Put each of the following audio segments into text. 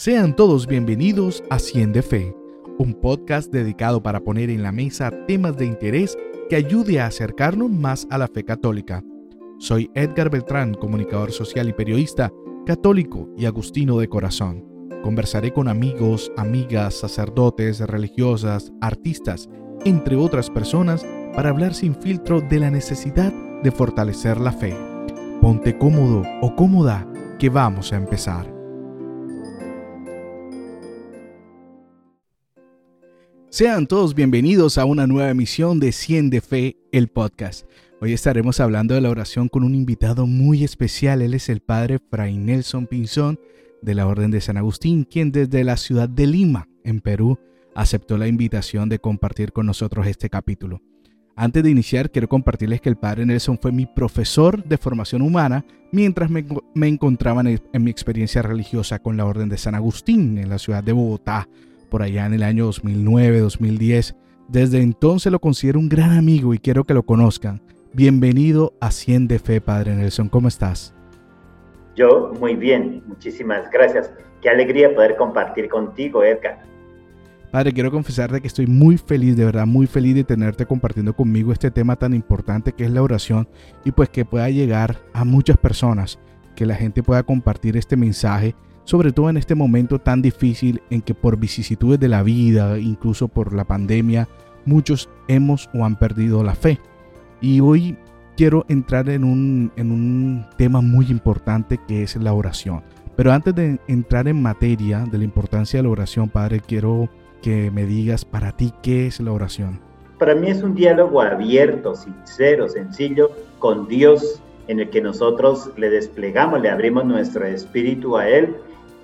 Sean todos bienvenidos a Cien de Fe, un podcast dedicado para poner en la mesa temas de interés que ayude a acercarnos más a la fe católica. Soy Edgar Beltrán, comunicador social y periodista, católico y agustino de corazón. Conversaré con amigos, amigas, sacerdotes, religiosas, artistas, entre otras personas, para hablar sin filtro de la necesidad de fortalecer la fe. Ponte cómodo o cómoda, que vamos a empezar. Sean todos bienvenidos a una nueva emisión de 100 de Fe, el podcast. Hoy estaremos hablando de la oración con un invitado muy especial. Él es el padre Fray Nelson Pinzón de la Orden de San Agustín, quien desde la ciudad de Lima, en Perú, aceptó la invitación de compartir con nosotros este capítulo. Antes de iniciar, quiero compartirles que el padre Nelson fue mi profesor de formación humana mientras me, encontraba en mi experiencia religiosa con la Orden de San Agustín en la ciudad de Bogotá, por allá en el año 2009, 2010. Desde entonces lo considero un gran amigo y quiero que lo conozcan. Bienvenido a Cien de Fe, Padre Nelson. ¿Cómo estás? Yo muy bien, muchísimas gracias. Qué alegría poder compartir contigo, Edgar. Padre, quiero confesarte que estoy muy feliz, de verdad, muy feliz de tenerte compartiendo conmigo este tema tan importante que es la oración y pues que pueda llegar a muchas personas, que la gente pueda compartir este mensaje sobre todo en este momento tan difícil en que por vicisitudes de la vida, incluso por la pandemia, muchos hemos o han perdido la fe. Y hoy quiero entrar en un, en un tema muy importante que es la oración. Pero antes de entrar en materia de la importancia de la oración, Padre, quiero que me digas para ti qué es la oración. Para mí es un diálogo abierto, sincero, sencillo con Dios en el que nosotros le desplegamos, le abrimos nuestro espíritu a Él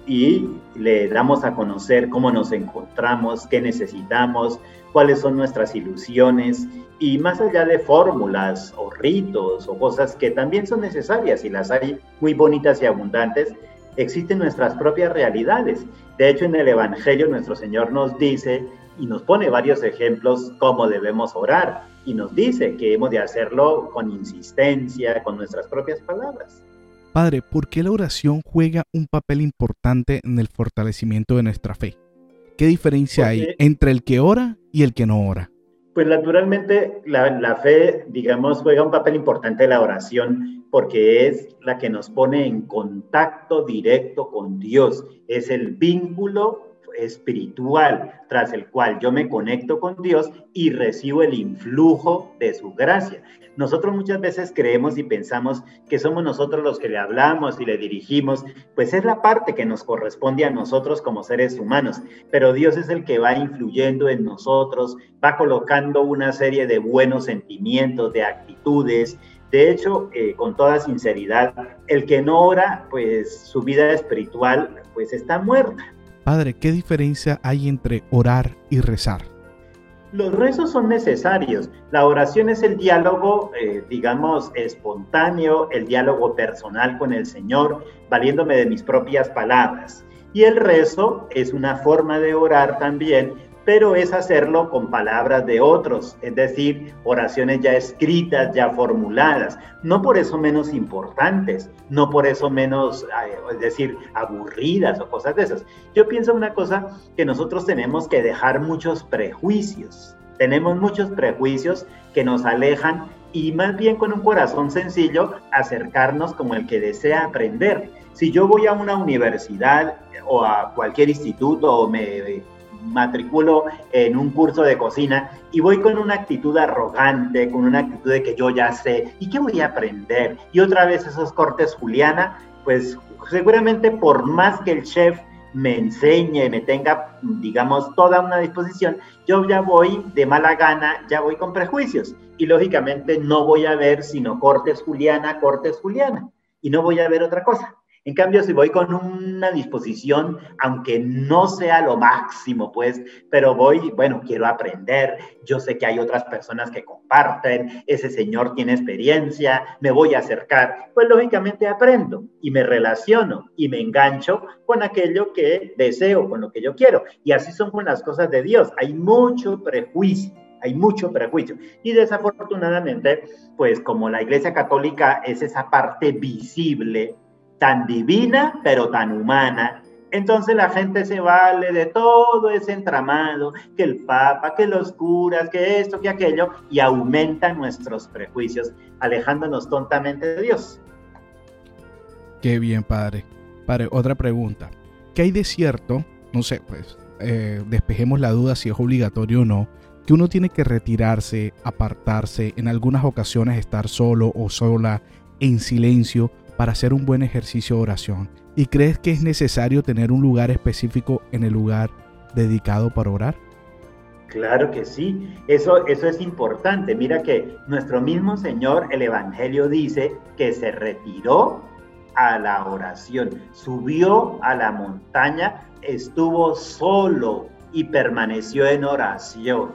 y le damos a conocer cómo nos encontramos, qué necesitamos, cuáles son nuestras ilusiones y más allá de fórmulas o ritos o cosas que también son necesarias y las hay muy bonitas y abundantes, existen nuestras propias realidades. De hecho, en el Evangelio nuestro Señor nos dice y nos pone varios ejemplos cómo debemos orar y nos dice que hemos de hacerlo con insistencia, con nuestras propias palabras. Padre, ¿por qué la oración juega un papel importante en el fortalecimiento de nuestra fe? ¿Qué diferencia hay entre el que ora y el que no ora? Pues naturalmente la, fe, digamos, juega un papel importante en la oración porque es la que nos pone en contacto directo con Dios. Es el vínculo espiritual tras el cual yo me conecto con Dios y recibo el influjo de su gracia. Nosotros muchas veces creemos y pensamos que somos nosotros los que le hablamos y le dirigimos, pues es la parte que nos corresponde a nosotros como seres humanos, pero Dios es el que va influyendo en nosotros, va colocando una serie de buenos sentimientos, de actitudes, de hecho, eh, con toda sinceridad, el que no ora, pues su vida espiritual pues está muerta. Padre, ¿qué diferencia hay entre orar y rezar? Los rezos son necesarios. La oración es el diálogo, eh, digamos, espontáneo, el diálogo personal con el Señor, valiéndome de mis propias palabras. Y el rezo es una forma de orar también, pero es hacerlo con palabras de otros, es decir, oraciones ya escritas, ya formuladas, no por eso menos importantes, no por eso menos, es decir, aburridas o cosas de esas. Yo pienso una cosa que nosotros tenemos que dejar muchos prejuicios, tenemos muchos prejuicios que nos alejan y más bien con un corazón sencillo acercarnos como el que desea aprender. Si yo voy a una universidad o a cualquier instituto o me matriculo en un curso de cocina y voy con una actitud arrogante, con una actitud de que yo ya sé, ¿y qué voy a aprender? Y otra vez esos cortes Juliana, pues seguramente por más que el chef me enseñe, me tenga, digamos, toda una disposición, yo ya voy de mala gana, ya voy con prejuicios. Y lógicamente no voy a ver sino cortes Juliana, cortes Juliana. Y no voy a ver otra cosa. En cambio, si voy con una disposición, aunque no sea lo máximo, pues, pero voy, bueno, quiero aprender, yo sé que hay otras personas que comparten, ese señor tiene experiencia, me voy a acercar, pues lógicamente aprendo y me relaciono y me engancho con aquello que deseo, con lo que yo quiero. Y así son con las cosas de Dios. Hay mucho prejuicio hay mucho prejuicio. Y desafortunadamente, pues como la Iglesia Católica es esa parte visible tan divina, pero tan humana, Entonces la gente se vale de todo ese entramado, que el Papa, que los curas, que esto, que aquello, y aumenta nuestros prejuicios, alejándonos tontamente de Dios. Qué bien, padre. Padre, otra pregunta. ¿Qué hay de cierto? No sé, pues eh, despejemos la duda si es obligatorio o no, que uno tiene que retirarse, apartarse, en algunas ocasiones estar solo o sola, en silencio, para hacer un buen ejercicio de oración. ¿Y crees que es necesario tener un lugar específico en el lugar dedicado para orar? Claro que sí, eso, eso es importante. Mira que nuestro mismo Señor, el Evangelio dice que se retiró a la oración, subió a la montaña, estuvo solo y permaneció en oración.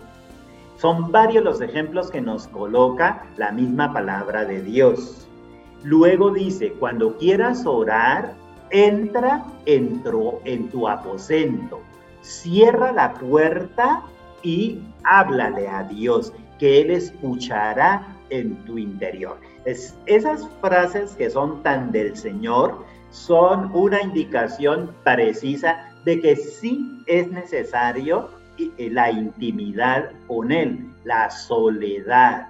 Son varios los ejemplos que nos coloca la misma palabra de Dios. Luego dice, cuando quieras orar, entra en tu aposento, cierra la puerta y háblale a Dios, que Él escuchará en tu interior. Es, esas frases que son tan del Señor son una indicación precisa de que sí es necesario eh, la intimidad con Él, la soledad.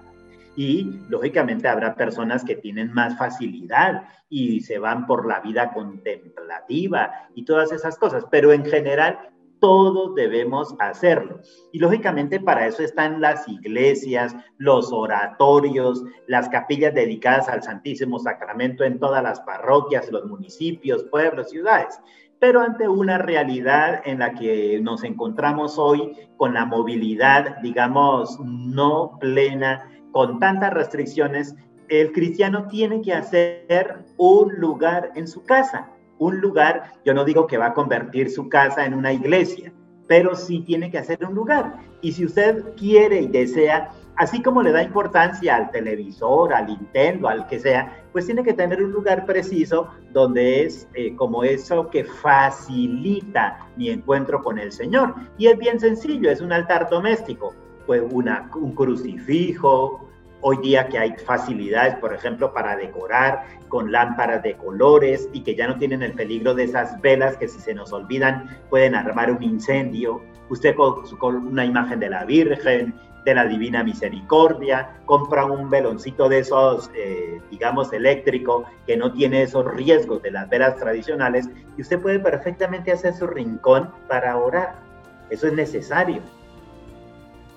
Y lógicamente habrá personas que tienen más facilidad y se van por la vida contemplativa y todas esas cosas, pero en general todos debemos hacerlo. Y lógicamente para eso están las iglesias, los oratorios, las capillas dedicadas al Santísimo Sacramento en todas las parroquias, los municipios, pueblos, ciudades. Pero ante una realidad en la que nos encontramos hoy con la movilidad, digamos, no plena, con tantas restricciones, el cristiano tiene que hacer un lugar en su casa un lugar, yo no digo que va a convertir su casa en una iglesia, pero sí tiene que hacer un lugar. Y si usted quiere y desea, así como le da importancia al televisor, al Nintendo, al que sea, pues tiene que tener un lugar preciso donde es eh, como eso que facilita mi encuentro con el Señor. Y es bien sencillo, es un altar doméstico, un crucifijo, Hoy día que hay facilidades, por ejemplo, para decorar con lámparas de colores y que ya no tienen el peligro de esas velas que si se nos olvidan pueden armar un incendio. Usted con, una imagen de la Virgen, de la Divina Misericordia, compra un veloncito de esos, eh, digamos, eléctrico, que no tiene esos riesgos de las velas tradicionales, y usted puede perfectamente hacer su rincón para orar. Eso es necesario.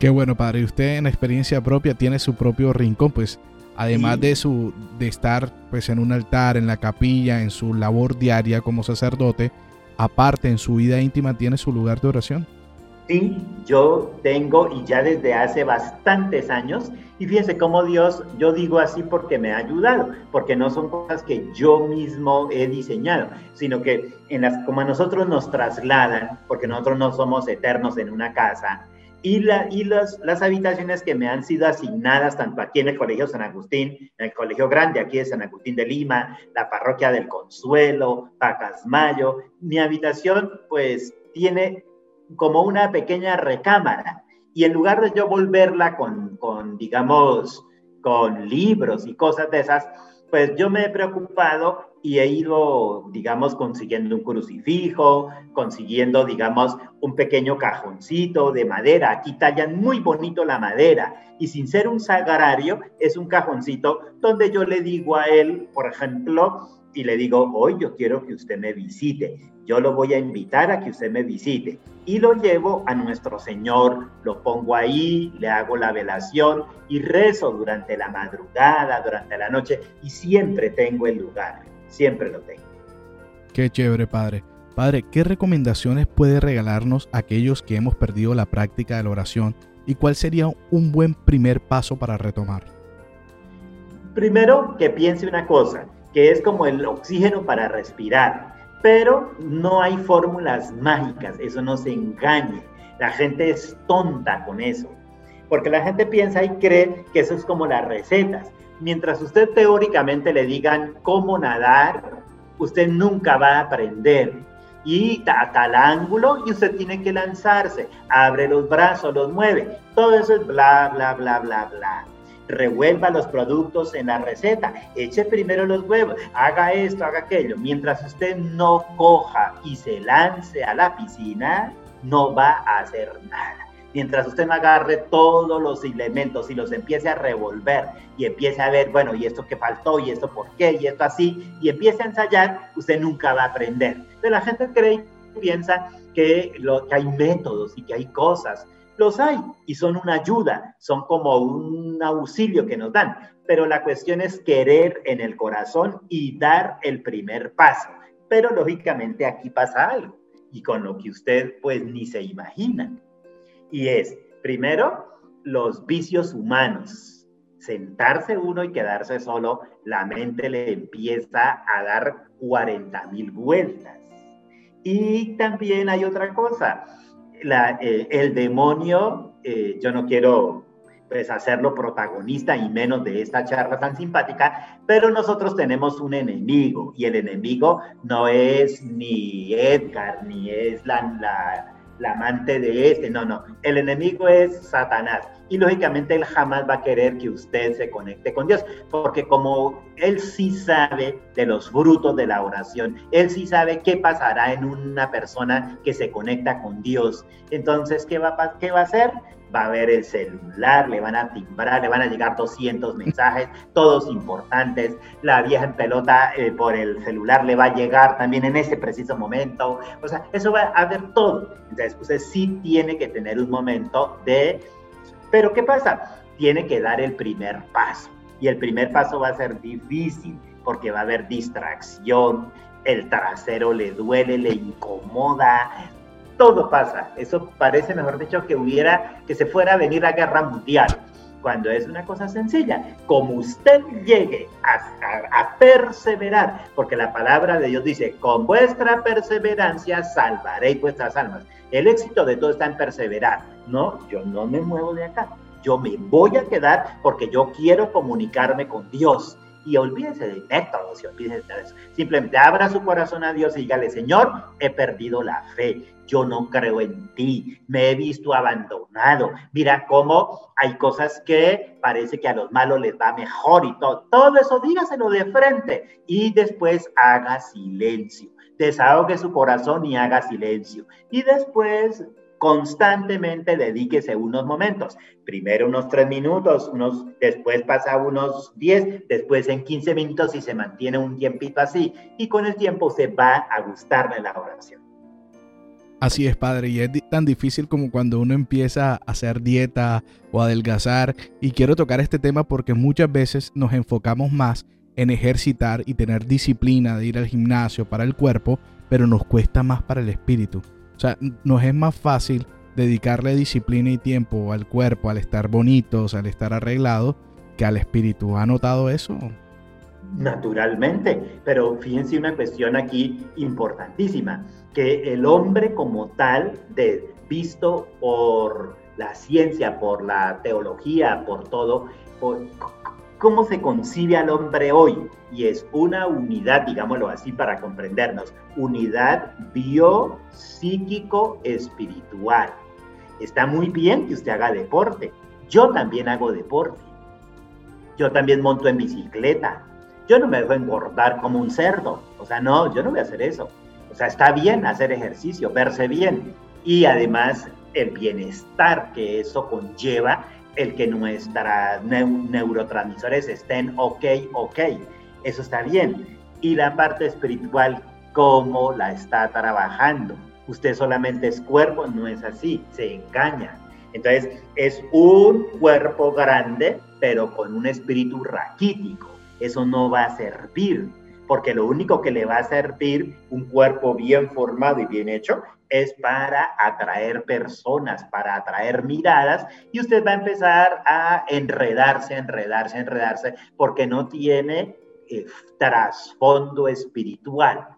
Qué bueno, padre. Y usted en experiencia propia tiene su propio rincón, pues además de su de estar pues en un altar, en la capilla, en su labor diaria como sacerdote, aparte en su vida íntima tiene su lugar de oración. Sí, yo tengo y ya desde hace bastantes años, y fíjense cómo Dios, yo digo así porque me ha ayudado, porque no son cosas que yo mismo he diseñado, sino que en las, como a nosotros nos trasladan, porque nosotros no somos eternos en una casa, y, la, y las, las habitaciones que me han sido asignadas tanto aquí en el Colegio San Agustín, en el Colegio Grande aquí de San Agustín de Lima, la Parroquia del Consuelo, Pacasmayo, mi habitación pues tiene como una pequeña recámara. Y en lugar de yo volverla con, con digamos, con libros y cosas de esas, pues yo me he preocupado y he ido, digamos, consiguiendo un crucifijo, consiguiendo, digamos, un pequeño cajoncito de madera. Aquí tallan muy bonito la madera y sin ser un sagrario, es un cajoncito donde yo le digo a él, por ejemplo, y le digo, hoy yo quiero que usted me visite. Yo lo voy a invitar a que usted me visite. Y lo llevo a nuestro Señor, lo pongo ahí, le hago la velación y rezo durante la madrugada, durante la noche y siempre tengo el lugar siempre lo tengo. Qué chévere, padre. Padre, ¿qué recomendaciones puede regalarnos a aquellos que hemos perdido la práctica de la oración y cuál sería un buen primer paso para retomar? Primero, que piense una cosa, que es como el oxígeno para respirar, pero no hay fórmulas mágicas, eso no se engañe. La gente es tonta con eso, porque la gente piensa y cree que eso es como las recetas mientras usted teóricamente le digan cómo nadar, usted nunca va a aprender. Y a tal ángulo y usted tiene que lanzarse, abre los brazos, los mueve. Todo eso es bla, bla, bla, bla, bla. Revuelva los productos en la receta, eche primero los huevos, haga esto, haga aquello. Mientras usted no coja y se lance a la piscina, no va a hacer nada. Mientras usted no agarre todos los elementos y los empiece a revolver y empiece a ver, bueno, y esto que faltó, y esto por qué, y esto así, y empiece a ensayar, usted nunca va a aprender. Entonces la gente cree y piensa que, lo, que hay métodos y que hay cosas los hay y son una ayuda, son como un auxilio que nos dan, pero la cuestión es querer en el corazón y dar el primer paso. Pero lógicamente aquí pasa algo y con lo que usted pues ni se imagina. Y es, primero, los vicios humanos. Sentarse uno y quedarse solo, la mente le empieza a dar 40 mil vueltas. Y también hay otra cosa, eh, el demonio, eh, yo no quiero pues hacerlo protagonista y menos de esta charla tan simpática, pero nosotros tenemos un enemigo y el enemigo no es ni Edgar, ni es la, la, la amante de este, no, no, el enemigo es Satanás y lógicamente él jamás va a querer que usted se conecte con Dios, porque como él sí sabe de los frutos de la oración, él sí sabe qué pasará en una persona que se conecta con Dios. Entonces, ¿qué va, qué va a hacer? Va a ver el celular, le van a timbrar, le van a llegar 200 mensajes, todos importantes. La vieja en pelota eh, por el celular le va a llegar también en ese preciso momento. O sea, eso va a ver todo. Entonces, usted sí tiene que tener un momento de pero ¿qué pasa? Tiene que dar el primer paso. Y el primer paso va a ser difícil porque va a haber distracción, el trasero le duele, le incomoda, todo pasa. Eso parece, mejor dicho, que hubiera, que se fuera a venir la guerra mundial, cuando es una cosa sencilla. Como usted llegue a, a, perseverar, porque la palabra de Dios dice, con vuestra perseverancia salvaréis vuestras almas. El éxito de todo está en perseverar. No, yo no me muevo de acá. Yo me voy a quedar porque yo quiero comunicarme con Dios. Y olvídese de métodos y olvídese de eso. Simplemente abra su corazón a Dios y dígale, Señor, he perdido la fe. Yo no creo en ti. Me he visto abandonado. Mira cómo hay cosas que parece que a los malos les va mejor y todo. Todo eso dígaselo de frente y después haga silencio desahogue su corazón y haga silencio. Y después constantemente dedíquese unos momentos. Primero unos tres minutos, después pasa unos diez, después en quince minutos y se mantiene un tiempito así. Y con el tiempo se va a gustarle la oración. Así es, padre, y es tan difícil como cuando uno empieza a hacer dieta o adelgazar. Y quiero tocar este tema porque muchas veces nos enfocamos más en ejercitar y tener disciplina de ir al gimnasio para el cuerpo, pero nos cuesta más para el espíritu. O sea, nos es más fácil dedicarle disciplina y tiempo al cuerpo, al estar bonitos, al estar arreglado, que al espíritu. ¿Ha notado eso? Naturalmente, pero fíjense una cuestión aquí importantísima, que el hombre como tal, de, visto por la ciencia, por la teología, por todo, cómo se concibe al hombre hoy. Y es una unidad, digámoslo así para comprendernos, unidad biopsíquico-espiritual. Está muy bien que usted haga deporte. Yo también hago deporte. Yo también monto en bicicleta. Yo no me dejo engordar como un cerdo. O sea, no, yo no voy a hacer eso. O sea, está bien hacer ejercicio, verse bien. Y además el bienestar que eso conlleva el que nuestras neurotransmisores estén ok, ok. Eso está bien. Y la parte espiritual, ¿cómo la está trabajando? Usted solamente es cuerpo, no es así, se engaña. Entonces, es un cuerpo grande, pero con un espíritu raquítico. Eso no va a servir, porque lo único que le va a servir un cuerpo bien formado y bien hecho es para atraer personas, para atraer miradas y usted va a empezar a enredarse, enredarse, enredarse porque no tiene eh, trasfondo espiritual.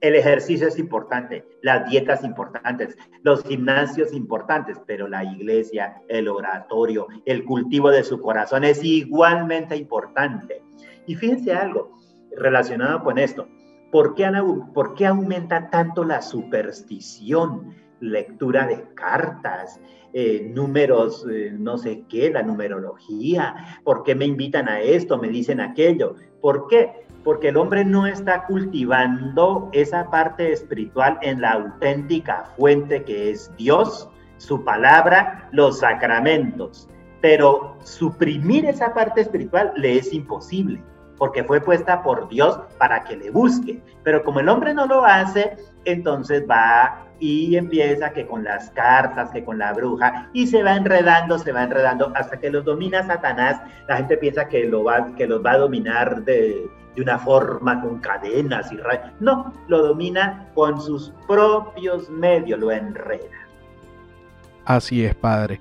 El ejercicio es importante, las dietas importantes, los gimnasios importantes, pero la iglesia, el oratorio, el cultivo de su corazón es igualmente importante. Y fíjense algo relacionado con esto. ¿Por qué, ¿Por qué aumenta tanto la superstición? lectura de cartas, eh, números, eh, no sé qué, la numerología, ¿por qué me invitan a esto? Me dicen aquello. ¿Por qué? Porque el hombre no está cultivando esa parte espiritual en la auténtica fuente que es Dios, su palabra, los sacramentos. Pero suprimir esa parte espiritual le es imposible porque fue puesta por Dios para que le busque. Pero como el hombre no lo hace, entonces va y empieza que con las cartas, que con la bruja, y se va enredando, se va enredando, hasta que los domina Satanás. La gente piensa que, lo va, que los va a dominar de, de una forma con cadenas y rayos. No, lo domina con sus propios medios, lo enreda. Así es, Padre.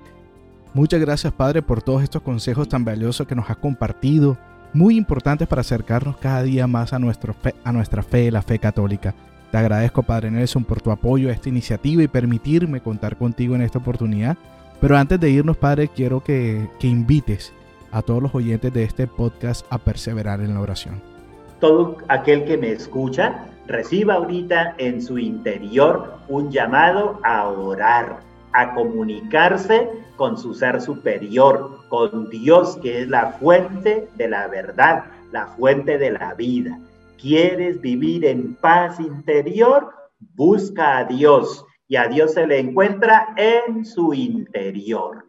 Muchas gracias, Padre, por todos estos consejos tan valiosos que nos has compartido muy importantes para acercarnos cada día más a, nuestro a nuestra fe, la fe católica. Te agradezco, Padre Nelson, por tu apoyo a esta iniciativa y permitirme contar contigo en esta oportunidad. Pero antes de irnos, Padre, quiero que, que invites a todos los oyentes de este podcast a perseverar en la oración. Todo aquel que me escucha reciba ahorita en su interior un llamado a orar a comunicarse con su ser superior, con Dios que es la fuente de la verdad, la fuente de la vida. ¿Quieres vivir en paz interior? Busca a Dios y a Dios se le encuentra en su interior.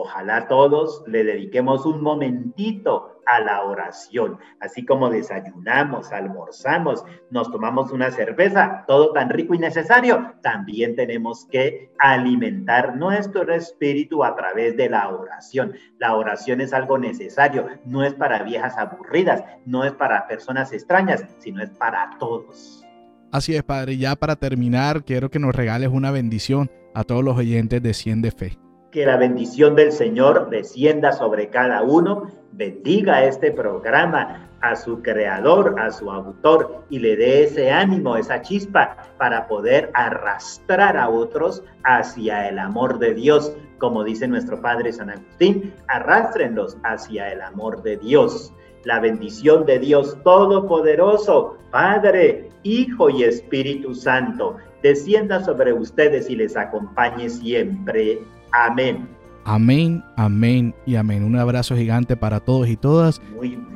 Ojalá todos le dediquemos un momentito a la oración. Así como desayunamos, almorzamos, nos tomamos una cerveza, todo tan rico y necesario, también tenemos que alimentar nuestro espíritu a través de la oración. La oración es algo necesario, no es para viejas aburridas, no es para personas extrañas, sino es para todos. Así es, Padre. Ya para terminar, quiero que nos regales una bendición a todos los oyentes de Cien de Fe. Que la bendición del Señor descienda sobre cada uno, bendiga este programa, a su creador, a su autor y le dé ese ánimo, esa chispa para poder arrastrar a otros hacia el amor de Dios. Como dice nuestro Padre San Agustín, arrastrenlos hacia el amor de Dios. La bendición de Dios Todopoderoso, Padre, Hijo y Espíritu Santo, descienda sobre ustedes y les acompañe siempre. Amén. Amén, amén y amén. Un abrazo gigante para todos y todas. Muy bien.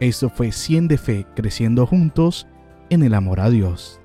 Esto fue 100 de Fe, creciendo juntos en el amor a Dios.